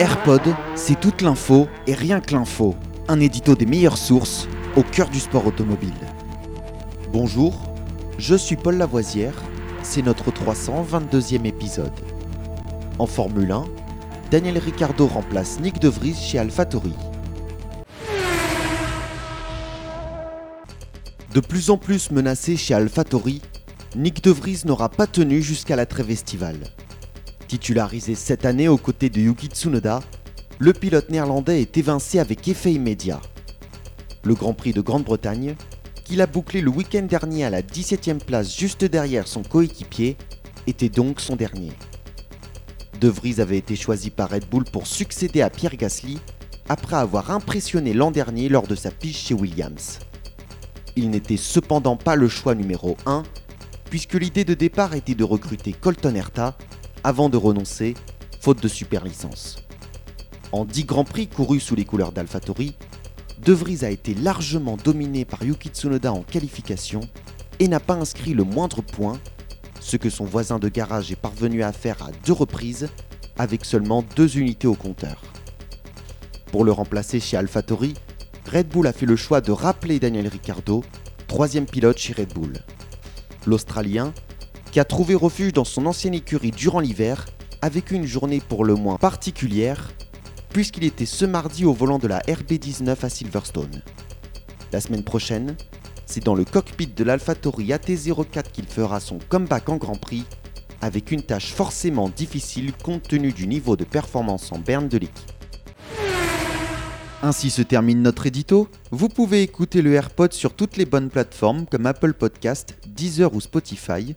AirPod, c'est toute l'info et rien que l'info. Un édito des meilleures sources au cœur du sport automobile. Bonjour, je suis Paul Lavoisière, c'est notre 322e épisode. En Formule 1, Daniel Ricciardo remplace Nick De Vries chez AlphaTauri. De plus en plus menacé chez AlphaTauri, Nick De Vries n'aura pas tenu jusqu'à la trêve. Titularisé cette année aux côtés de Yuki Tsunoda, le pilote néerlandais est évincé avec effet immédiat. Le Grand Prix de Grande-Bretagne, qu'il a bouclé le week-end dernier à la 17e place juste derrière son coéquipier, était donc son dernier. De Vries avait été choisi par Red Bull pour succéder à Pierre Gasly après avoir impressionné l'an dernier lors de sa pige chez Williams. Il n'était cependant pas le choix numéro 1, puisque l'idée de départ était de recruter Colton Herta avant de renoncer, faute de super licence. En 10 grands prix courus sous les couleurs d'AlphaTauri, De Vries a été largement dominé par Yuki Tsunoda en qualification et n'a pas inscrit le moindre point, ce que son voisin de garage est parvenu à faire à deux reprises avec seulement deux unités au compteur. Pour le remplacer chez AlphaTauri, Red Bull a fait le choix de rappeler Daniel Ricciardo, troisième pilote chez Red Bull. L'Australien qui a trouvé refuge dans son ancienne écurie durant l'hiver, avec une journée pour le moins particulière, puisqu'il était ce mardi au volant de la RB19 à Silverstone. La semaine prochaine, c'est dans le cockpit de l'AlphaTauri AT04 qu'il fera son comeback en Grand Prix, avec une tâche forcément difficile compte tenu du niveau de performance en berne de l'équipe. Ainsi se termine notre édito. Vous pouvez écouter le AirPod sur toutes les bonnes plateformes comme Apple Podcast, Deezer ou Spotify.